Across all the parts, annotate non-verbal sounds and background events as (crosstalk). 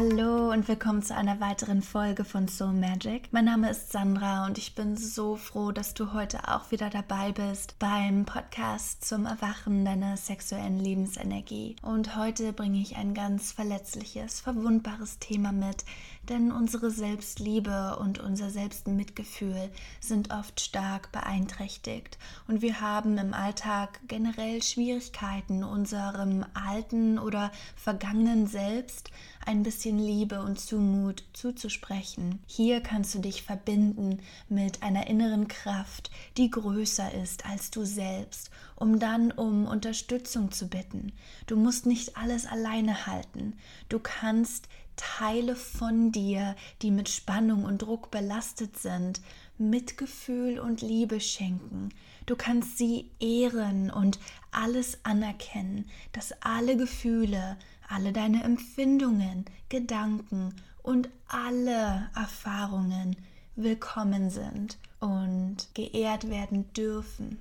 Hallo und willkommen zu einer weiteren Folge von Soul Magic. Mein Name ist Sandra und ich bin so froh, dass du heute auch wieder dabei bist beim Podcast zum Erwachen deiner sexuellen Lebensenergie. Und heute bringe ich ein ganz verletzliches, verwundbares Thema mit, denn unsere Selbstliebe und unser Selbstmitgefühl sind oft stark beeinträchtigt und wir haben im Alltag generell Schwierigkeiten, unserem alten oder vergangenen Selbst ein bisschen Liebe und Zumut zuzusprechen. Hier kannst du dich verbinden mit einer inneren Kraft, die größer ist als du selbst, um dann um Unterstützung zu bitten. Du musst nicht alles alleine halten. Du kannst Teile von dir, die mit Spannung und Druck belastet sind, Mitgefühl und Liebe schenken. Du kannst sie ehren und alles anerkennen, dass alle Gefühle, alle deine Empfindungen, Gedanken und alle Erfahrungen willkommen sind und geehrt werden dürfen.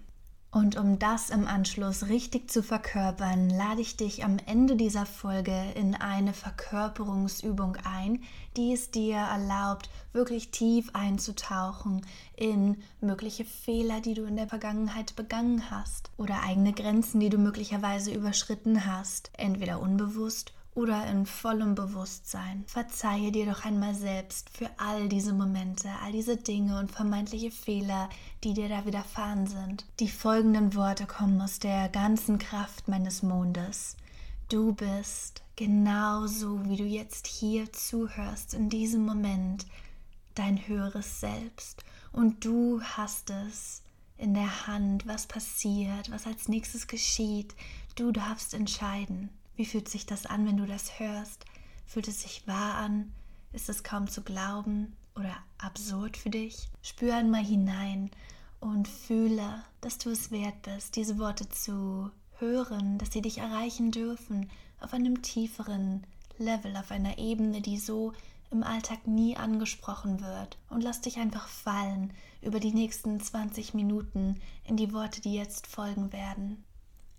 Und um das im Anschluss richtig zu verkörpern, lade ich dich am Ende dieser Folge in eine Verkörperungsübung ein, die es dir erlaubt, wirklich tief einzutauchen in mögliche Fehler, die du in der Vergangenheit begangen hast oder eigene Grenzen, die du möglicherweise überschritten hast, entweder unbewusst oder in vollem Bewusstsein. Verzeihe dir doch einmal selbst für all diese Momente, all diese Dinge und vermeintliche Fehler, die dir da widerfahren sind. Die folgenden Worte kommen aus der ganzen Kraft meines Mondes. Du bist genauso, wie du jetzt hier zuhörst, in diesem Moment, dein höheres Selbst. Und du hast es in der Hand, was passiert, was als nächstes geschieht. Du darfst entscheiden. Wie fühlt sich das an, wenn du das hörst? Fühlt es sich wahr an? Ist es kaum zu glauben oder absurd für dich? Spür einmal hinein und fühle, dass du es wert bist, diese Worte zu hören, dass sie dich erreichen dürfen auf einem tieferen Level, auf einer Ebene, die so im Alltag nie angesprochen wird. Und lass dich einfach fallen über die nächsten 20 Minuten in die Worte, die jetzt folgen werden.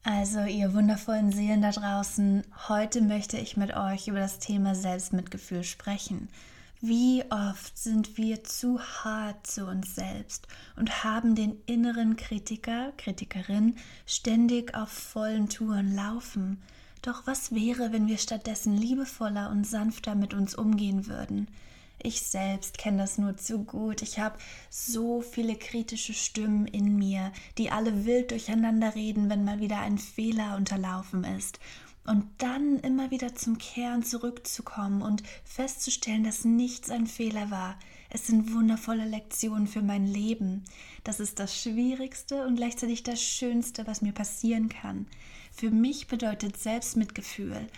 Also, ihr wundervollen Seelen da draußen, heute möchte ich mit euch über das Thema Selbstmitgefühl sprechen. Wie oft sind wir zu hart zu uns selbst und haben den inneren Kritiker, Kritikerin ständig auf vollen Touren laufen? Doch was wäre, wenn wir stattdessen liebevoller und sanfter mit uns umgehen würden? Ich selbst kenne das nur zu gut. Ich habe so viele kritische Stimmen in mir, die alle wild durcheinander reden, wenn mal wieder ein Fehler unterlaufen ist. Und dann immer wieder zum Kern zurückzukommen und festzustellen, dass nichts ein Fehler war. Es sind wundervolle Lektionen für mein Leben. Das ist das Schwierigste und gleichzeitig das Schönste, was mir passieren kann. Für mich bedeutet Selbstmitgefühl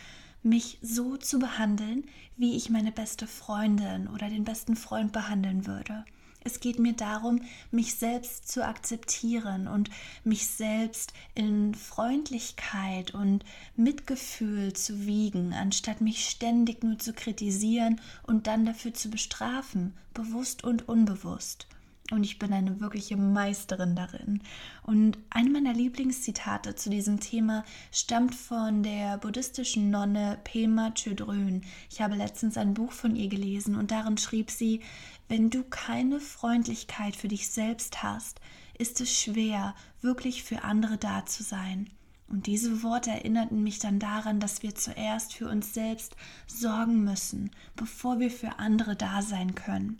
mich so zu behandeln, wie ich meine beste Freundin oder den besten Freund behandeln würde. Es geht mir darum, mich selbst zu akzeptieren und mich selbst in Freundlichkeit und Mitgefühl zu wiegen, anstatt mich ständig nur zu kritisieren und dann dafür zu bestrafen, bewusst und unbewusst und ich bin eine wirkliche Meisterin darin. Und eine meiner Lieblingszitate zu diesem Thema stammt von der buddhistischen Nonne Pema Chodrön. Ich habe letztens ein Buch von ihr gelesen und darin schrieb sie, wenn du keine Freundlichkeit für dich selbst hast, ist es schwer, wirklich für andere da zu sein. Und diese Worte erinnerten mich dann daran, dass wir zuerst für uns selbst sorgen müssen, bevor wir für andere da sein können.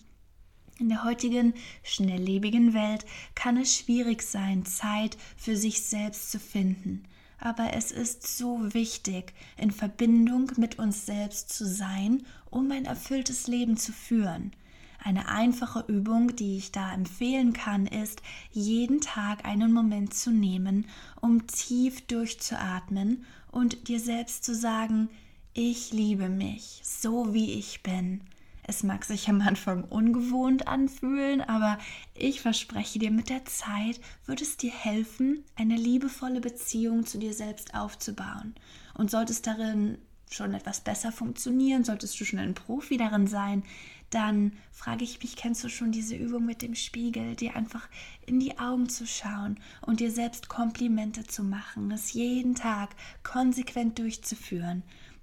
In der heutigen schnelllebigen Welt kann es schwierig sein, Zeit für sich selbst zu finden. Aber es ist so wichtig, in Verbindung mit uns selbst zu sein, um ein erfülltes Leben zu führen. Eine einfache Übung, die ich da empfehlen kann, ist, jeden Tag einen Moment zu nehmen, um tief durchzuatmen und dir selbst zu sagen, ich liebe mich, so wie ich bin. Es mag sich am Anfang ungewohnt anfühlen, aber ich verspreche dir, mit der Zeit wird es dir helfen, eine liebevolle Beziehung zu dir selbst aufzubauen. Und sollte es darin schon etwas besser funktionieren, solltest du schon ein Profi darin sein, dann frage ich mich, kennst du schon diese Übung mit dem Spiegel, dir einfach in die Augen zu schauen und dir selbst Komplimente zu machen, es jeden Tag konsequent durchzuführen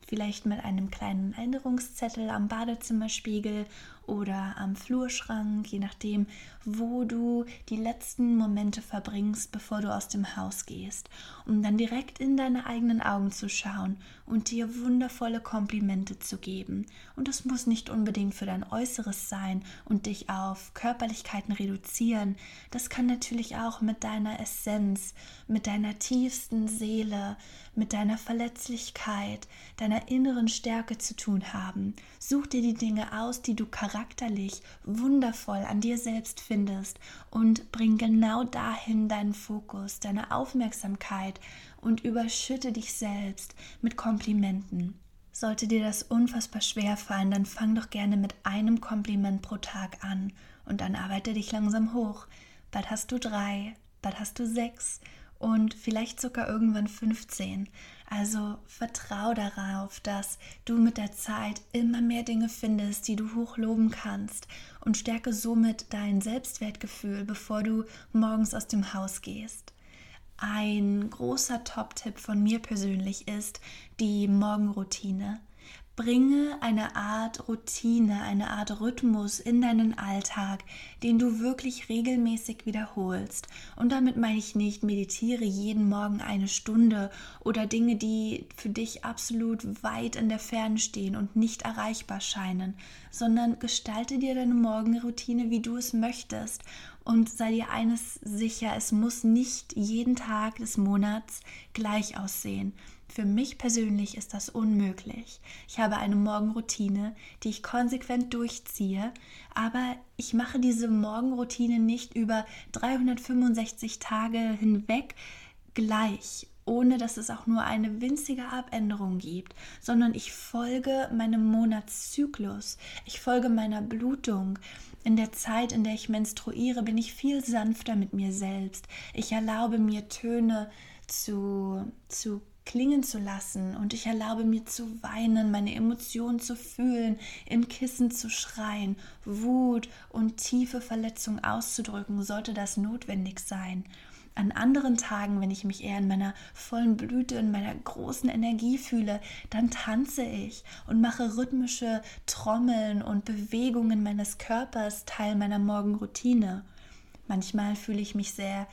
vielleicht mit einem kleinen Erinnerungszettel am Badezimmerspiegel oder am Flurschrank, je nachdem, wo du die letzten Momente verbringst, bevor du aus dem Haus gehst, um dann direkt in deine eigenen Augen zu schauen und dir wundervolle Komplimente zu geben. Und das muss nicht unbedingt für dein Äußeres sein und dich auf Körperlichkeiten reduzieren. Das kann natürlich auch mit deiner Essenz, mit deiner tiefsten Seele, mit deiner Verletzlichkeit, deiner inneren Stärke zu tun haben. Such dir die Dinge aus, die du charakterlich wundervoll an dir selbst findest und bring genau dahin deinen Fokus, deine Aufmerksamkeit und überschütte dich selbst mit Komplimenten. Sollte dir das unfassbar schwer fallen, dann fang doch gerne mit einem Kompliment pro Tag an und dann arbeite dich langsam hoch. Bald hast du drei, bald hast du sechs und vielleicht sogar irgendwann 15. Also vertrau darauf, dass du mit der Zeit immer mehr Dinge findest, die du hochloben kannst und stärke somit dein Selbstwertgefühl, bevor du morgens aus dem Haus gehst. Ein großer Top-Tipp von mir persönlich ist die Morgenroutine. Bringe eine Art Routine, eine Art Rhythmus in deinen Alltag, den du wirklich regelmäßig wiederholst. Und damit meine ich nicht, meditiere jeden Morgen eine Stunde oder Dinge, die für dich absolut weit in der Ferne stehen und nicht erreichbar scheinen, sondern gestalte dir deine Morgenroutine, wie du es möchtest. Und sei dir eines sicher, es muss nicht jeden Tag des Monats gleich aussehen. Für mich persönlich ist das unmöglich. Ich habe eine Morgenroutine, die ich konsequent durchziehe, aber ich mache diese Morgenroutine nicht über 365 Tage hinweg gleich, ohne dass es auch nur eine winzige Abänderung gibt, sondern ich folge meinem Monatszyklus, ich folge meiner Blutung. In der Zeit, in der ich menstruiere, bin ich viel sanfter mit mir selbst. Ich erlaube mir Töne zu, zu klingen zu lassen und ich erlaube mir zu weinen, meine Emotionen zu fühlen, im Kissen zu schreien, Wut und tiefe Verletzung auszudrücken, sollte das notwendig sein. An anderen Tagen, wenn ich mich eher in meiner vollen Blüte, in meiner großen Energie fühle, dann tanze ich und mache rhythmische Trommeln und Bewegungen meines Körpers Teil meiner Morgenroutine. Manchmal fühle ich mich sehr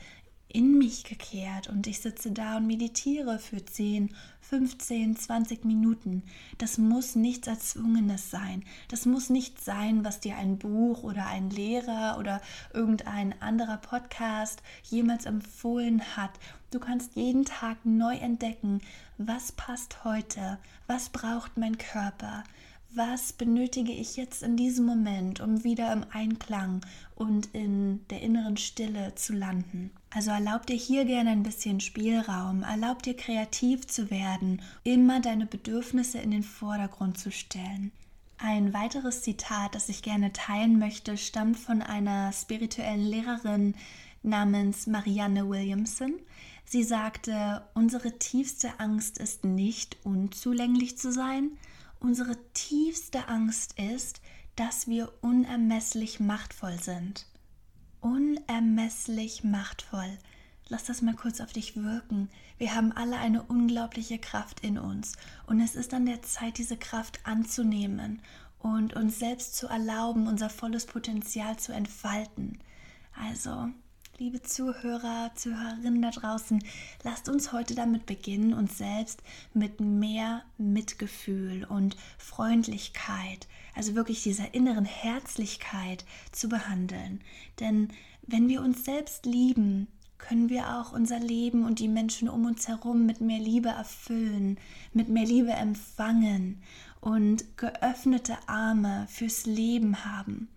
in mich gekehrt und ich sitze da und meditiere für 10, 15, 20 Minuten. Das muss nichts Erzwungenes sein. Das muss nicht sein, was dir ein Buch oder ein Lehrer oder irgendein anderer Podcast jemals empfohlen hat. Du kannst jeden Tag neu entdecken, was passt heute, was braucht mein Körper, was benötige ich jetzt in diesem Moment, um wieder im Einklang und in der inneren Stille zu landen. Also erlaub dir hier gerne ein bisschen Spielraum, erlaub dir kreativ zu werden, immer deine Bedürfnisse in den Vordergrund zu stellen. Ein weiteres Zitat, das ich gerne teilen möchte, stammt von einer spirituellen Lehrerin namens Marianne Williamson. Sie sagte, unsere tiefste Angst ist nicht unzulänglich zu sein, Unsere tiefste Angst ist, dass wir unermesslich machtvoll sind. Unermesslich machtvoll. Lass das mal kurz auf dich wirken. Wir haben alle eine unglaubliche Kraft in uns und es ist an der Zeit, diese Kraft anzunehmen und uns selbst zu erlauben, unser volles Potenzial zu entfalten. Also, liebe Zuhörer, Zuhörerinnen da draußen, lasst uns heute damit beginnen, uns selbst mit mehr Mitgefühl und Freundlichkeit, also wirklich dieser inneren Herzlichkeit zu behandeln. Denn wenn wir uns selbst lieben, können wir auch unser Leben und die Menschen um uns herum mit mehr Liebe erfüllen, mit mehr Liebe empfangen und geöffnete Arme fürs Leben haben.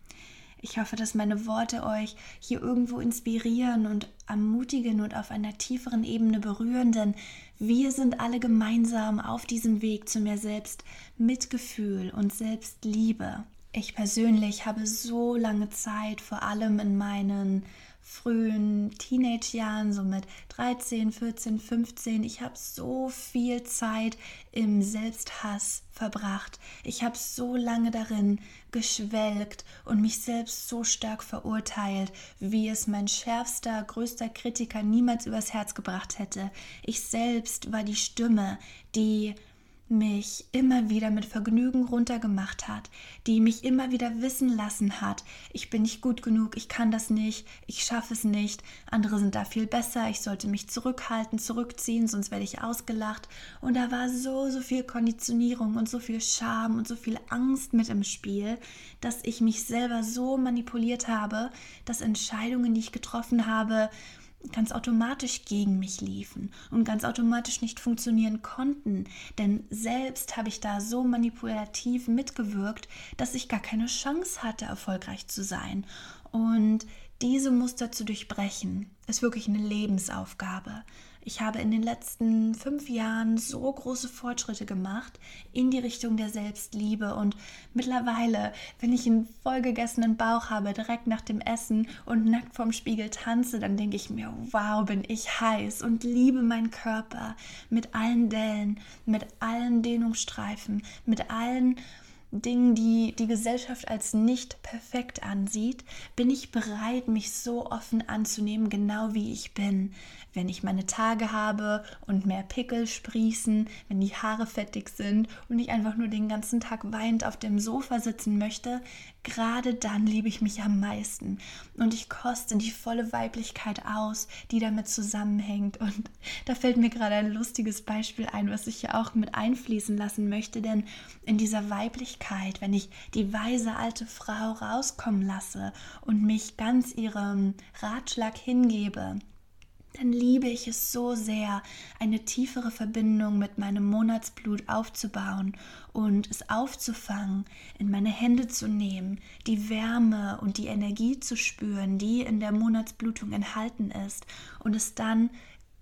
Ich hoffe, dass meine Worte euch hier irgendwo inspirieren und ermutigen und auf einer tieferen Ebene berühren, denn wir sind alle gemeinsam auf diesem Weg zu mehr Selbst Mitgefühl und Selbstliebe. Ich persönlich habe so lange Zeit, vor allem in meinen frühen Teenage-Jahren, so mit 13, 14, 15. Ich habe so viel Zeit im Selbsthass verbracht. Ich habe so lange darin geschwelgt und mich selbst so stark verurteilt, wie es mein schärfster, größter Kritiker niemals übers Herz gebracht hätte. Ich selbst war die Stimme, die mich immer wieder mit Vergnügen runtergemacht hat, die mich immer wieder wissen lassen hat, ich bin nicht gut genug, ich kann das nicht, ich schaffe es nicht, andere sind da viel besser, ich sollte mich zurückhalten, zurückziehen, sonst werde ich ausgelacht. Und da war so, so viel Konditionierung und so viel Scham und so viel Angst mit im Spiel, dass ich mich selber so manipuliert habe, dass Entscheidungen, die ich getroffen habe, ganz automatisch gegen mich liefen und ganz automatisch nicht funktionieren konnten. Denn selbst habe ich da so manipulativ mitgewirkt, dass ich gar keine Chance hatte, erfolgreich zu sein. Und diese Muster zu durchbrechen, ist wirklich eine Lebensaufgabe. Ich habe in den letzten fünf Jahren so große Fortschritte gemacht in die Richtung der Selbstliebe. Und mittlerweile, wenn ich einen vollgegessenen Bauch habe, direkt nach dem Essen und nackt vorm Spiegel tanze, dann denke ich mir, wow, bin ich heiß und liebe meinen Körper mit allen Dellen, mit allen Dehnungsstreifen, mit allen Dingen, die die Gesellschaft als nicht perfekt ansieht, bin ich bereit, mich so offen anzunehmen, genau wie ich bin. Wenn ich meine Tage habe und mehr Pickel sprießen, wenn die Haare fettig sind und ich einfach nur den ganzen Tag weinend auf dem Sofa sitzen möchte, gerade dann liebe ich mich am meisten und ich koste die volle Weiblichkeit aus, die damit zusammenhängt. Und (laughs) da fällt mir gerade ein lustiges Beispiel ein, was ich ja auch mit einfließen lassen möchte, denn in dieser Weiblichkeit, wenn ich die weise alte Frau rauskommen lasse und mich ganz ihrem Ratschlag hingebe, dann liebe ich es so sehr, eine tiefere Verbindung mit meinem Monatsblut aufzubauen und es aufzufangen, in meine Hände zu nehmen, die Wärme und die Energie zu spüren, die in der Monatsblutung enthalten ist und es dann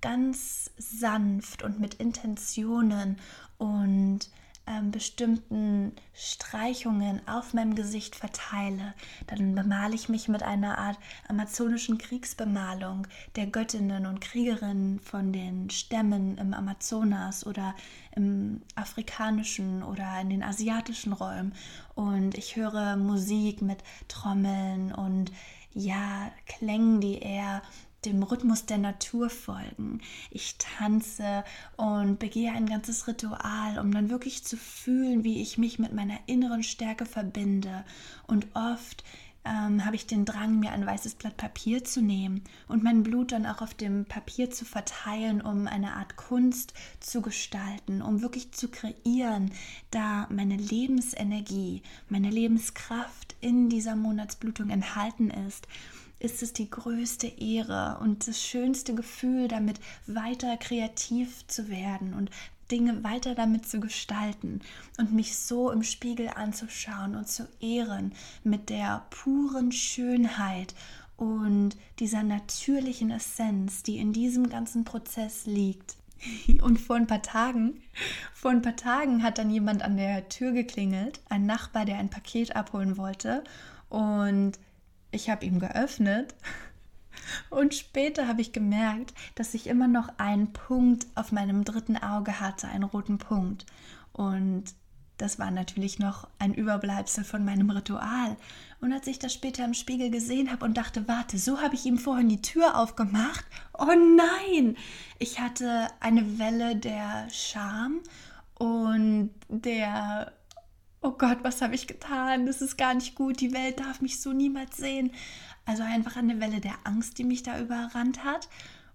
ganz sanft und mit Intentionen und ähm, bestimmten Streichungen auf meinem Gesicht verteile, dann bemale ich mich mit einer Art amazonischen Kriegsbemalung der Göttinnen und Kriegerinnen von den Stämmen im Amazonas oder im afrikanischen oder in den asiatischen Räumen. Und ich höre Musik mit Trommeln und ja, Klängen, die eher dem Rhythmus der Natur folgen. Ich tanze und begehe ein ganzes Ritual, um dann wirklich zu fühlen, wie ich mich mit meiner inneren Stärke verbinde. Und oft ähm, habe ich den Drang, mir ein weißes Blatt Papier zu nehmen und mein Blut dann auch auf dem Papier zu verteilen, um eine Art Kunst zu gestalten, um wirklich zu kreieren, da meine Lebensenergie, meine Lebenskraft in dieser Monatsblutung enthalten ist ist es die größte Ehre und das schönste Gefühl, damit weiter kreativ zu werden und Dinge weiter damit zu gestalten und mich so im Spiegel anzuschauen und zu ehren mit der puren Schönheit und dieser natürlichen Essenz, die in diesem ganzen Prozess liegt. (laughs) Und vor ein paar Tagen, vor ein paar Tagen hat dann jemand an der Tür geklingelt, ein Nachbar, der ein Paket abholen wollte und ich habe ihm geöffnet und später habe ich gemerkt, dass ich immer noch einen Punkt auf meinem dritten Auge hatte, einen roten Punkt. Und das war natürlich noch ein Überbleibsel von meinem Ritual. Und als ich das später im Spiegel gesehen habe und dachte, warte, so habe ich ihm vorhin die Tür aufgemacht. Oh nein! Ich hatte eine Welle der Scham und der oh Gott, was habe ich getan? Das ist gar nicht gut, die Welt darf mich so niemals sehen. Also einfach eine Welle der Angst, die mich da überrannt hat.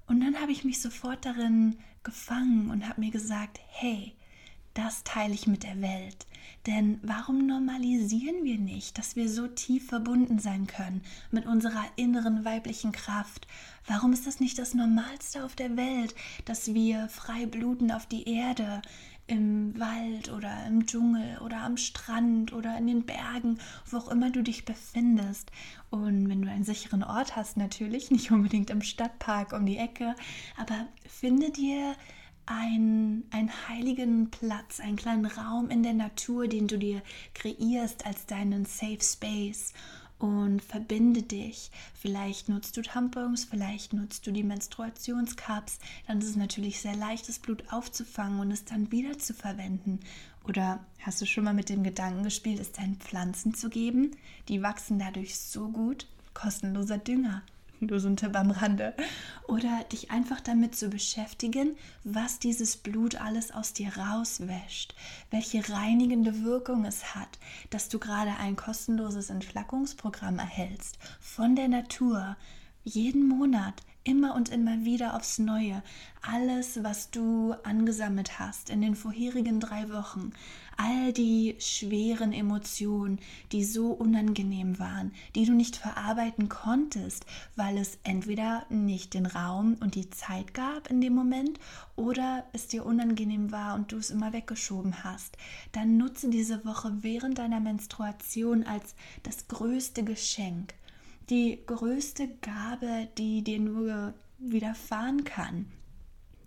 Und dann habe ich mich sofort darin gefangen und habe mir gesagt, hey, das teile ich mit der Welt. Denn warum normalisieren wir nicht, dass wir so tief verbunden sein können mit unserer inneren weiblichen Kraft? Warum ist das nicht das Normalste auf der Welt, dass wir frei bluten auf die Erde, im Wald oder im Dschungel oder am Strand oder in den Bergen, wo auch immer du dich befindest. Und wenn du einen sicheren Ort hast, natürlich, (laughs) nicht unbedingt im Stadtpark um die Ecke, aber finde dir einen, einen heiligen Platz, einen kleinen Raum in der Natur, den du dir kreierst als deinen Safe Space und verbinde dich. Vielleicht nutzt du Tampons, vielleicht nutzt du die Menstruationscups. Dann ist es natürlich sehr leicht, das Blut aufzufangen und es dann wieder zu verwenden. Oder hast du schon mal mit dem Gedanken gespielt, es deinen Pflanzen zu geben? Die wachsen dadurch so gut. Kostenloser Dünger. Nur so ein Tipp am Rande. Oder dich einfach damit zu beschäftigen, was dieses Blut alles aus dir rauswäscht, welche reinigende Wirkung es hat, dass du gerade ein kostenloses Entflackungsprogramm erhältst von der Natur, jeden Monat immer und immer wieder aufs Neue. Alles, was du angesammelt hast in den vorherigen drei Wochen, all die schweren Emotionen, die so unangenehm waren, die du nicht verarbeiten konntest, weil es entweder nicht den Raum und die Zeit gab in dem Moment oder es dir unangenehm war und du es immer weggeschoben hast, dann nutze diese Woche während deiner Menstruation als das größte Geschenk die größte Gabe, die dir nur widerfahren kann,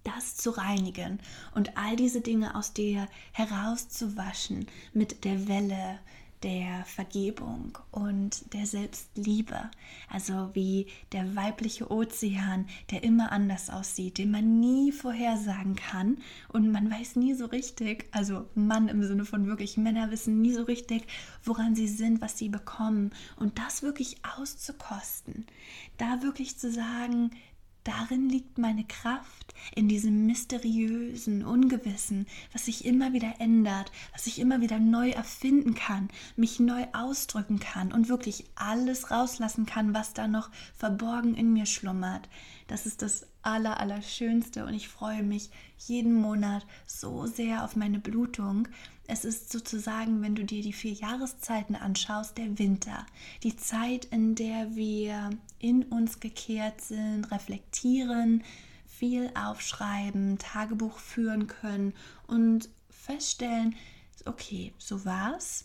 das zu reinigen und all diese Dinge aus dir herauszuwaschen mit der Welle, der Vergebung und der Selbstliebe. Also wie der weibliche Ozean, der immer anders aussieht, den man nie vorhersagen kann und man weiß nie so richtig, also Mann im Sinne von wirklich Männer wissen nie so richtig, woran sie sind, was sie bekommen und das wirklich auszukosten. Da wirklich zu sagen, Darin liegt meine Kraft, in diesem mysteriösen, ungewissen, was sich immer wieder ändert, was sich immer wieder neu erfinden kann, mich neu ausdrücken kann und wirklich alles rauslassen kann, was da noch verborgen in mir schlummert. Das ist das Aller, Allerschönste und ich freue mich jeden Monat so sehr auf meine Blutung. Es ist sozusagen, wenn du dir die vier Jahreszeiten anschaust, der Winter. Die Zeit, in der wir in uns gekehrt sind, reflektieren, viel aufschreiben, Tagebuch führen können und feststellen, okay, so war's,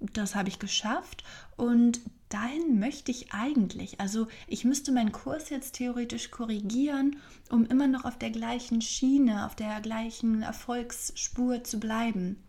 das habe ich geschafft und dahin möchte ich eigentlich. Also ich müsste meinen Kurs jetzt theoretisch korrigieren, um immer noch auf der gleichen Schiene, auf der gleichen Erfolgsspur zu bleiben.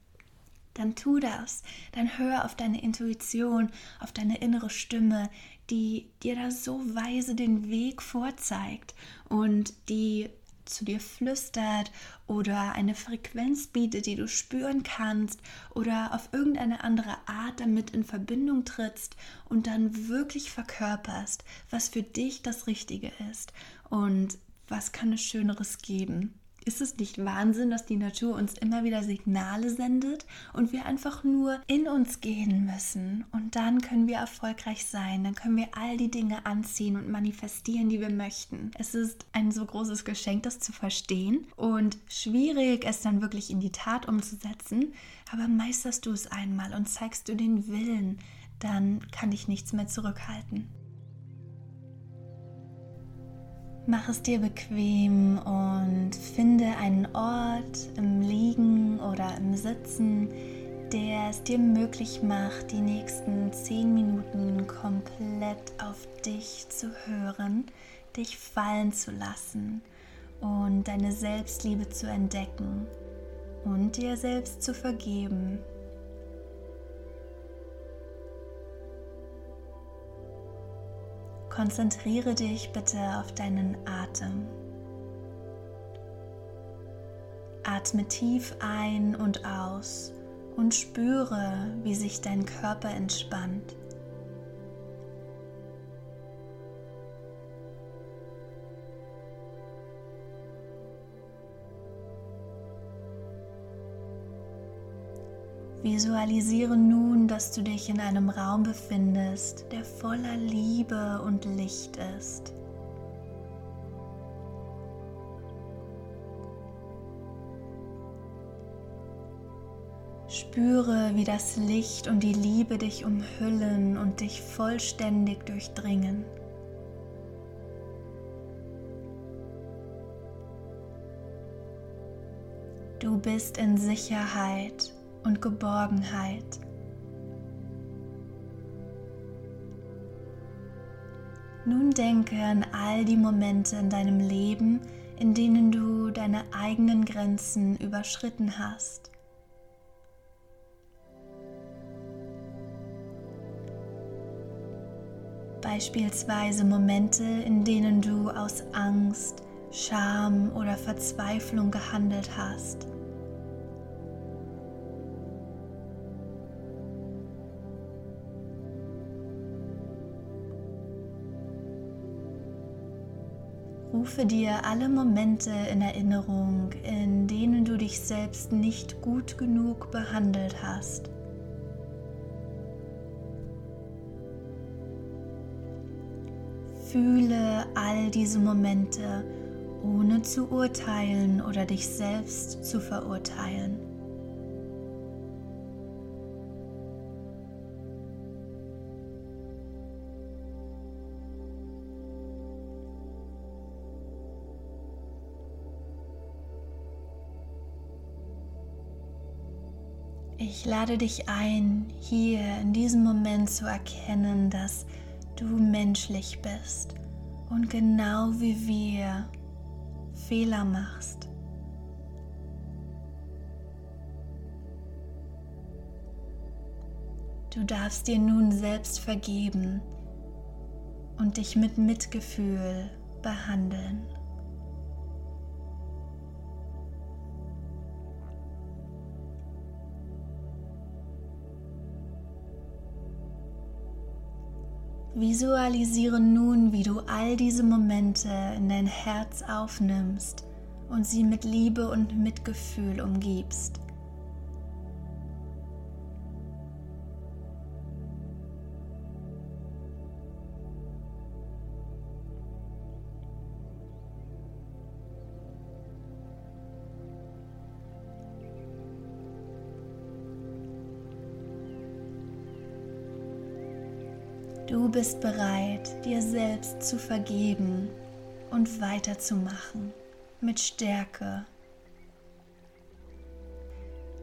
Dann tu das, dann hör auf deine Intuition, auf deine innere Stimme, die dir da so weise den Weg vorzeigt und die zu dir flüstert oder eine Frequenz bietet, die du spüren kannst oder auf irgendeine andere Art damit in Verbindung trittst und dann wirklich verkörperst, was für dich das Richtige ist und was kann es Schöneres geben. Ist es nicht Wahnsinn, dass die Natur uns immer wieder Signale sendet und wir einfach nur in uns gehen müssen und dann können wir erfolgreich sein, dann können wir all die Dinge anziehen und manifestieren, die wir möchten. Es ist ein so großes Geschenk, das zu verstehen und schwierig, es dann wirklich in die Tat umzusetzen, aber meisterst du es einmal und zeigst du den Willen, dann kann dich nichts mehr zurückhalten. Mach es dir bequem und finde einen Ort im Liegen oder im Sitzen, der es dir möglich macht, die nächsten zehn Minuten komplett auf dich zu hören, dich fallen zu lassen und deine Selbstliebe zu entdecken und dir selbst zu vergeben. Konzentriere dich bitte auf deinen Atem. Atme tief ein und aus und spüre, wie sich dein Körper entspannt. Visualisiere nun, dass du dich in einem Raum befindest, der voller Liebe und Licht ist. Spüre, wie das Licht und die Liebe dich umhüllen und dich vollständig durchdringen. Du bist in Sicherheit und Geborgenheit. Nun denke an all die Momente in deinem Leben, in denen du deine eigenen Grenzen überschritten hast. Beispielsweise Momente, in denen du aus Angst, Scham oder Verzweiflung gehandelt hast. Rufe dir alle Momente in Erinnerung, in denen du dich selbst nicht gut genug behandelt hast. Fühle all diese Momente, ohne zu urteilen oder dich selbst zu verurteilen. Ich lade dich ein, hier in diesem Moment zu erkennen, dass du menschlich bist und genau wie wir Fehler machst. Du darfst dir nun selbst vergeben und dich mit Mitgefühl behandeln. Visualisiere nun, wie du all diese Momente in dein Herz aufnimmst und sie mit Liebe und Mitgefühl umgibst. Du bist bereit, dir selbst zu vergeben und weiterzumachen mit Stärke.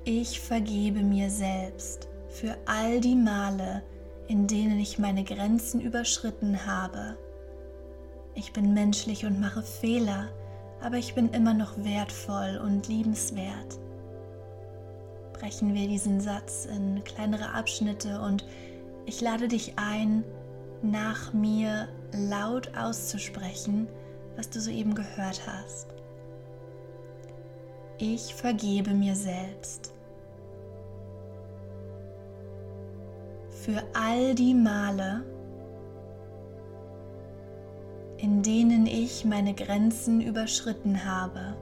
Ich vergebe mir selbst für all die Male, in denen ich meine Grenzen überschritten habe. Ich bin menschlich und mache Fehler, aber ich bin immer noch wertvoll und liebenswert. Brechen wir diesen Satz in kleinere Abschnitte und ich lade dich ein, nach mir laut auszusprechen, was du soeben gehört hast. Ich vergebe mir selbst für all die Male, in denen ich meine Grenzen überschritten habe.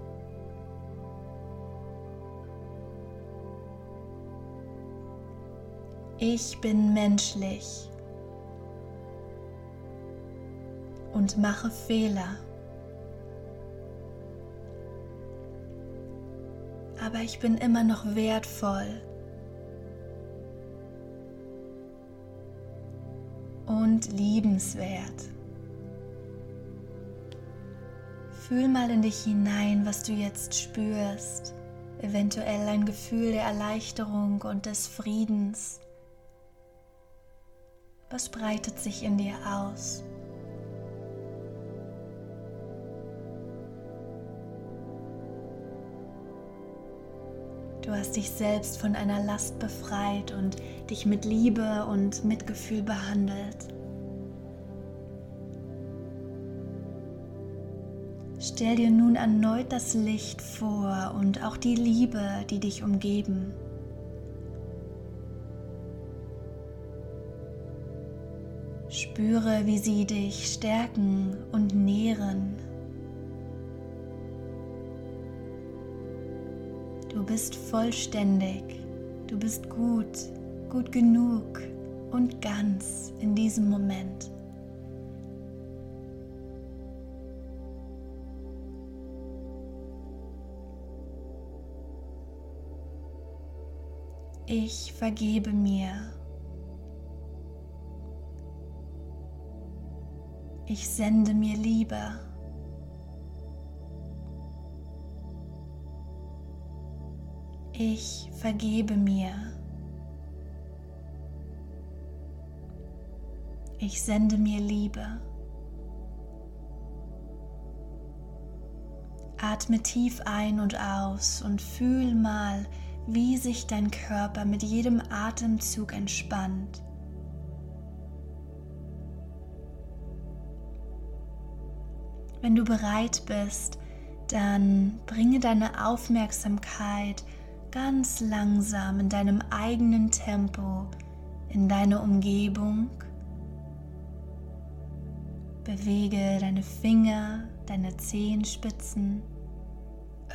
Ich bin menschlich und mache Fehler. Aber ich bin immer noch wertvoll. Und liebenswert. Fühl mal in dich hinein, was du jetzt spürst. Eventuell ein Gefühl der Erleichterung und des Friedens. Was breitet sich in dir aus? Du hast dich selbst von einer Last befreit und dich mit Liebe und Mitgefühl behandelt. Stell dir nun erneut das Licht vor und auch die Liebe, die dich umgeben. Spüre, wie sie dich stärken und nähren. Bist vollständig, du bist gut, gut genug und ganz in diesem Moment. Ich vergebe mir. Ich sende mir Liebe. Ich vergebe mir. Ich sende mir Liebe. Atme tief ein und aus und fühl mal, wie sich dein Körper mit jedem Atemzug entspannt. Wenn du bereit bist, dann bringe deine Aufmerksamkeit ganz langsam in deinem eigenen Tempo in deine Umgebung. Bewege deine Finger, deine Zehenspitzen.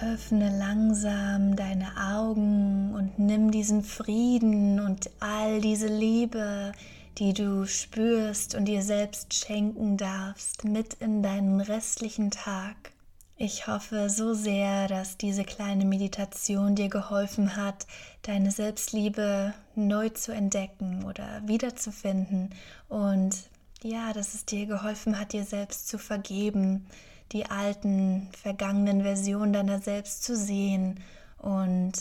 Öffne langsam deine Augen und nimm diesen Frieden und all diese Liebe, die du spürst und dir selbst schenken darfst, mit in deinen restlichen Tag. Ich hoffe so sehr, dass diese kleine Meditation dir geholfen hat, deine Selbstliebe neu zu entdecken oder wiederzufinden und ja, dass es dir geholfen hat, dir selbst zu vergeben, die alten, vergangenen Versionen deiner selbst zu sehen und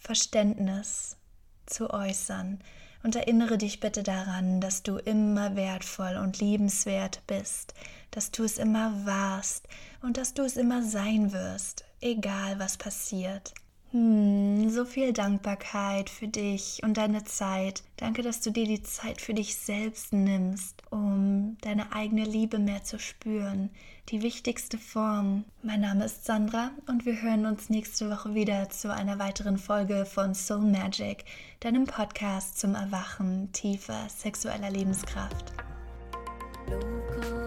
Verständnis zu äußern. Und erinnere dich bitte daran, dass du immer wertvoll und liebenswert bist, dass du es immer warst und dass du es immer sein wirst, egal was passiert. Hm, so viel Dankbarkeit für dich und deine Zeit. Danke, dass du dir die Zeit für dich selbst nimmst, um deine eigene Liebe mehr zu spüren. Die wichtigste Form. Mein Name ist Sandra und wir hören uns nächste Woche wieder zu einer weiteren Folge von Soul Magic, deinem Podcast zum Erwachen tiefer sexueller Lebenskraft. Loco,